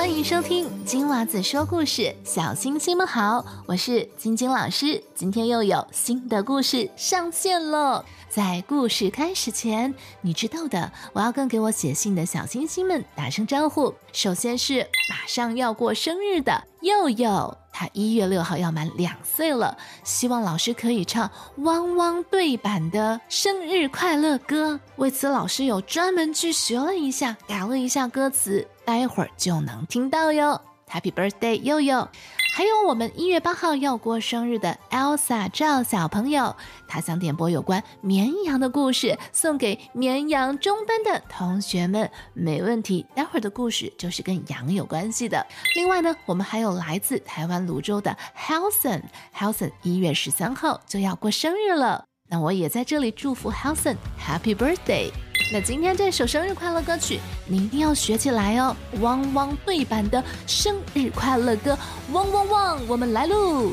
欢迎收听金娃子说故事，小星星们好，我是晶晶老师，今天又有新的故事上线了。在故事开始前，你知道的，我要跟给我写信的小星星们打声招呼。首先是马上要过生日的佑佑，他一月六号要满两岁了，希望老师可以唱汪汪队版的生日快乐歌。为此，老师有专门去学了一下，改了一下歌词，待会儿就能听到哟。Happy birthday，佑佑！还有我们一月八号要过生日的 Elsa 赵小朋友，他想点播有关绵羊的故事，送给绵羊中班的同学们。没问题，待会儿的故事就是跟羊有关系的。另外呢，我们还有来自台湾泸州的 Helson，Helson 一月十三号就要过生日了，那我也在这里祝福 Helson Happy Birthday。那今天这首生日快乐歌曲，你一定要学起来哦！汪汪对版的生日快乐歌，汪汪汪，我们来喽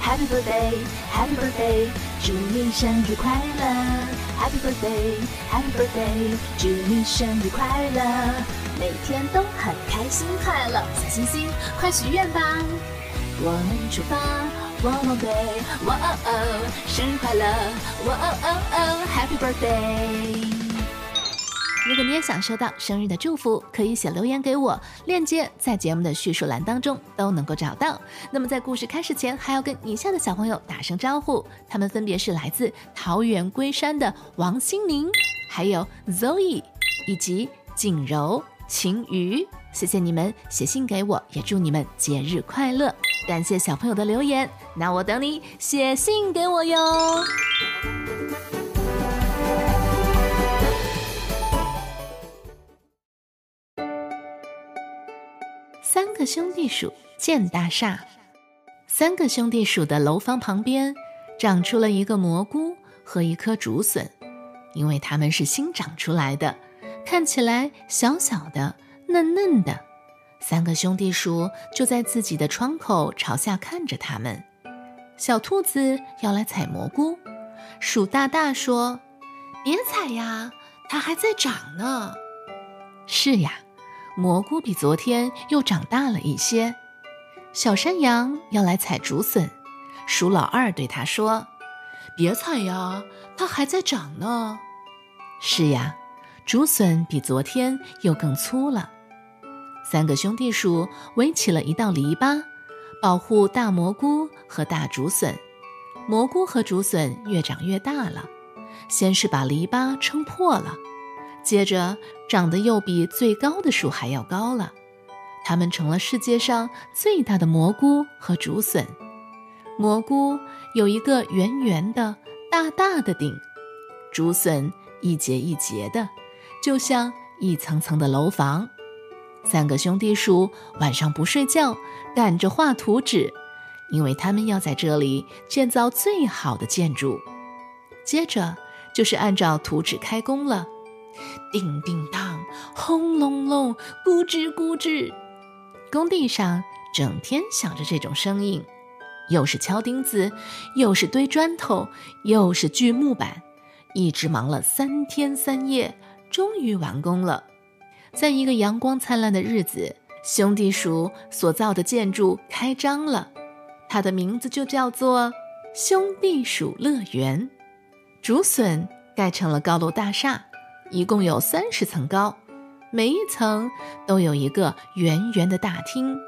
！Happy birthday，Happy birthday，祝你生日快乐！Happy birthday，Happy birthday，祝你生日快乐！每天都很开心快乐，小星星，快许愿吧！我们出发。汪汪队，哇哦哦，生日快乐！哇哦哦哦，Happy birthday！如果你也想收到生日的祝福，可以写留言给我，链接在节目的叙述栏当中都能够找到。那么在故事开始前，还要跟以下的小朋友打声招呼，他们分别是来自桃园龟山的王心宁，还有 Zoe，以及景柔、晴雨。谢谢你们写信给我，也祝你们节日快乐。感谢小朋友的留言，那我等你写信给我哟。三个兄弟鼠建大厦，三个兄弟鼠的楼房旁边长出了一个蘑菇和一颗竹笋，因为它们是新长出来的，看起来小小的、嫩嫩的。三个兄弟鼠就在自己的窗口朝下看着他们。小兔子要来采蘑菇，鼠大大说：“别采呀，它还在长呢。”是呀，蘑菇比昨天又长大了一些。小山羊要来采竹笋，鼠老二对他说：“别采呀，它还在长呢。”是呀，竹笋比昨天又更粗了。三个兄弟鼠围起了一道篱笆，保护大蘑菇和大竹笋。蘑菇和竹笋越长越大了，先是把篱笆撑破了，接着长得又比最高的树还要高了。它们成了世界上最大的蘑菇和竹笋。蘑菇有一个圆圆的、大大的顶，竹笋一节一节的，就像一层层的楼房。三个兄弟鼠晚上不睡觉，赶着画图纸，因为他们要在这里建造最好的建筑。接着就是按照图纸开工了，叮叮当，轰隆隆，咕吱咕吱。工地上整天响着这种声音，又是敲钉子，又是堆砖头，又是锯木板，一直忙了三天三夜，终于完工了。在一个阳光灿烂的日子，兄弟鼠所造的建筑开张了，它的名字就叫做兄弟鼠乐园。竹笋盖成了高楼大厦，一共有三十层高，每一层都有一个圆圆的大厅，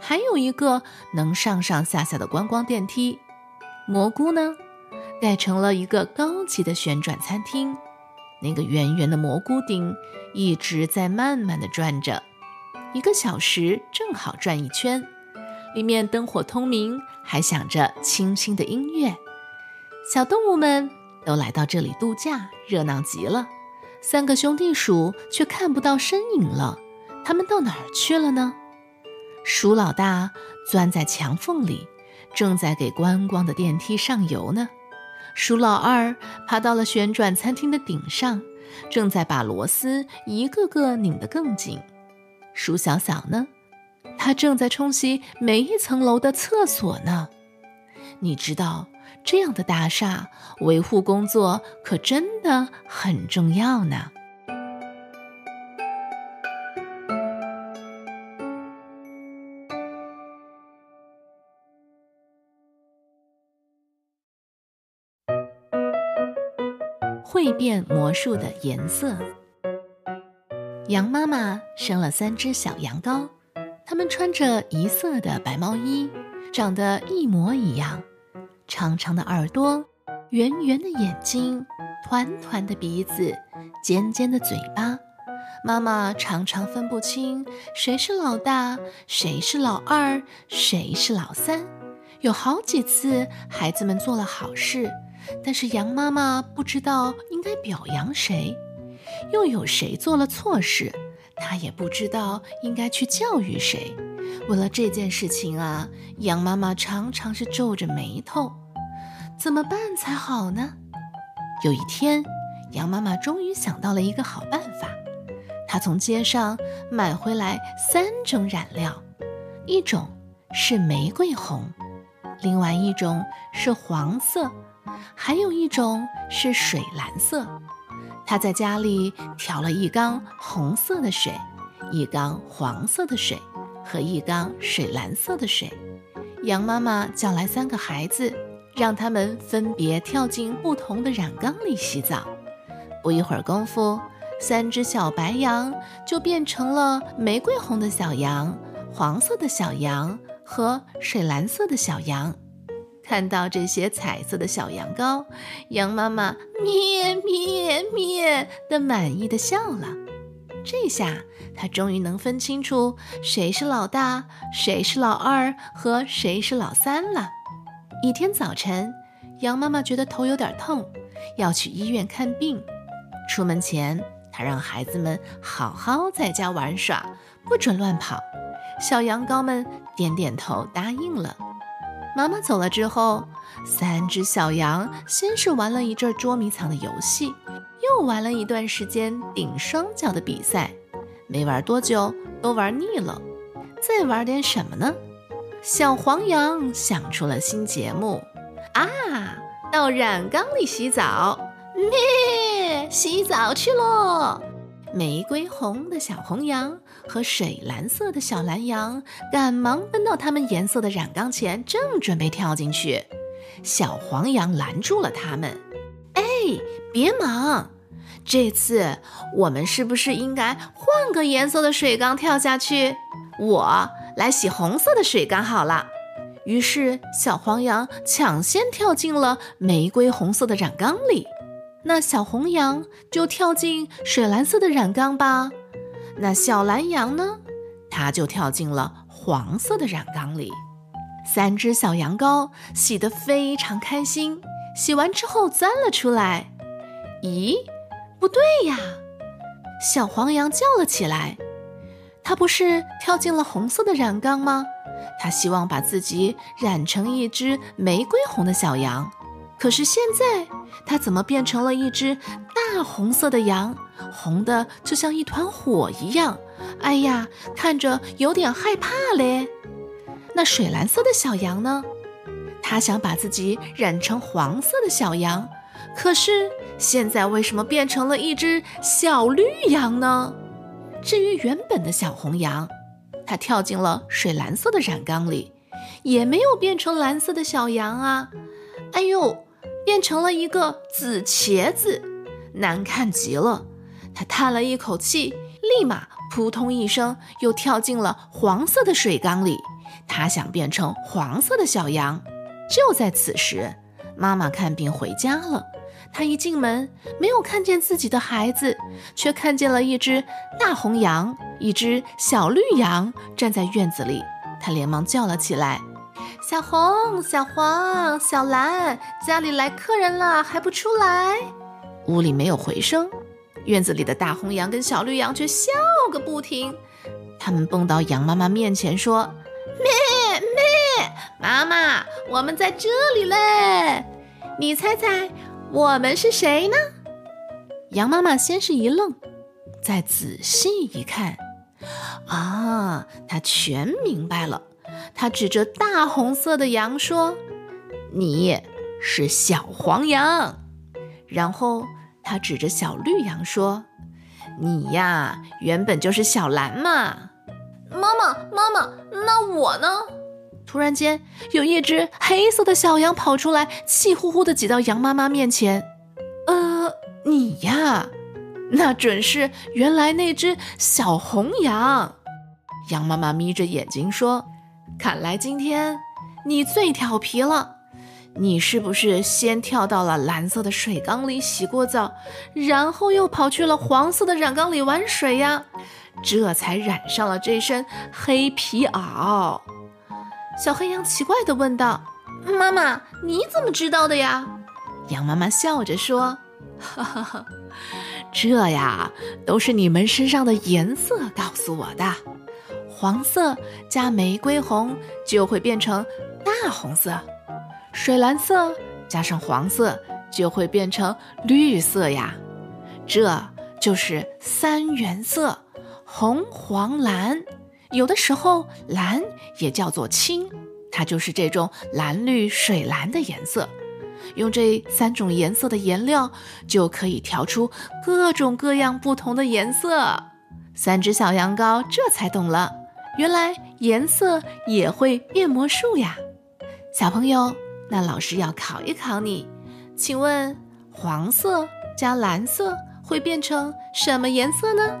还有一个能上上下下的观光电梯。蘑菇呢，盖成了一个高级的旋转餐厅。那个圆圆的蘑菇顶一直在慢慢的转着，一个小时正好转一圈，里面灯火通明，还响着清新的音乐。小动物们都来到这里度假，热闹极了。三个兄弟鼠却看不到身影了，他们到哪儿去了呢？鼠老大钻在墙缝里，正在给观光的电梯上油呢。鼠老二爬到了旋转餐厅的顶上，正在把螺丝一个个拧得更紧。鼠小小呢，它正在冲洗每一层楼的厕所呢。你知道，这样的大厦维护工作可真的很重要呢。变魔术的颜色。羊妈妈生了三只小羊羔，它们穿着一色的白毛衣，长得一模一样，长长的耳朵，圆圆的眼睛，团团的鼻子，尖尖的嘴巴。妈妈常常分不清谁是老大，谁是老二，谁是老三。有好几次，孩子们做了好事，但是羊妈妈不知道应该表扬谁；又有谁做了错事，她也不知道应该去教育谁。为了这件事情啊，羊妈妈常常是皱着眉头，怎么办才好呢？有一天，羊妈妈终于想到了一个好办法，她从街上买回来三种染料，一种是玫瑰红。另外一种是黄色，还有一种是水蓝色。他在家里调了一缸红色的水，一缸黄色的水和一缸水蓝色的水。羊妈妈叫来三个孩子，让他们分别跳进不同的染缸里洗澡。不一会儿功夫，三只小白羊就变成了玫瑰红的小羊、黄色的小羊。和水蓝色的小羊，看到这些彩色的小羊羔，羊妈妈咩咩咩的满意的笑了。这下它终于能分清楚谁是老大，谁是老二和谁是老三了。一天早晨，羊妈妈觉得头有点痛，要去医院看病。出门前，她让孩子们好好在家玩耍，不准乱跑。小羊羔们点点头，答应了。妈妈走了之后，三只小羊先是玩了一阵捉迷藏的游戏，又玩了一段时间顶双脚的比赛。没玩多久，都玩腻了。再玩点什么呢？小黄羊想出了新节目啊！到染缸里洗澡，咩，洗澡去喽！玫瑰红的小红羊和水蓝色的小蓝羊赶忙奔到它们颜色的染缸前，正准备跳进去。小黄羊拦住了他们：“哎，别忙！这次我们是不是应该换个颜色的水缸跳下去？我来洗红色的水缸好了。”于是，小黄羊抢先跳进了玫瑰红色的染缸里。那小红羊就跳进水蓝色的染缸吧，那小蓝羊呢，它就跳进了黄色的染缸里。三只小羊羔洗得非常开心，洗完之后钻了出来。咦，不对呀！小黄羊叫了起来，它不是跳进了红色的染缸吗？它希望把自己染成一只玫瑰红的小羊。可是现在，它怎么变成了一只大红色的羊？红的就像一团火一样。哎呀，看着有点害怕嘞。那水蓝色的小羊呢？它想把自己染成黄色的小羊，可是现在为什么变成了一只小绿羊呢？至于原本的小红羊，它跳进了水蓝色的染缸里，也没有变成蓝色的小羊啊。哎呦！变成了一个紫茄子，难看极了。他叹了一口气，立马扑通一声又跳进了黄色的水缸里。他想变成黄色的小羊。就在此时，妈妈看病回家了。她一进门，没有看见自己的孩子，却看见了一只大红羊，一只小绿羊站在院子里。她连忙叫了起来。小红、小黄、小蓝，家里来客人了，还不出来？屋里没有回声，院子里的大红羊跟小绿羊却笑个不停。他们蹦到羊妈妈面前说：“咩咩，妈妈，我们在这里嘞！你猜猜我们是谁呢？”羊妈妈先是一愣，再仔细一看，啊，她全明白了。他指着大红色的羊说：“你是小黄羊。”然后他指着小绿羊说：“你呀，原本就是小蓝嘛。”妈妈，妈妈，那我呢？突然间，有一只黑色的小羊跑出来，气呼呼地挤到羊妈妈面前。“呃，你呀，那准是原来那只小红羊。羊妈妈眯着眼睛说：“看来今天你最调皮了。你是不是先跳到了蓝色的水缸里洗过澡，然后又跑去了黄色的染缸里玩水呀？这才染上了这身黑皮袄。”小黑羊奇怪地问道：“妈妈，你怎么知道的呀？”羊妈妈笑着说：“哈哈哈，这呀，都是你们身上的颜色告诉我的。”黄色加玫瑰红就会变成大红色，水蓝色加上黄色就会变成绿色呀。这就是三原色：红、黄、蓝。有的时候蓝也叫做青，它就是这种蓝绿水蓝的颜色。用这三种颜色的颜料，就可以调出各种各样不同的颜色。三只小羊羔这才懂了。原来颜色也会变魔术呀，小朋友，那老师要考一考你，请问黄色加蓝色会变成什么颜色呢？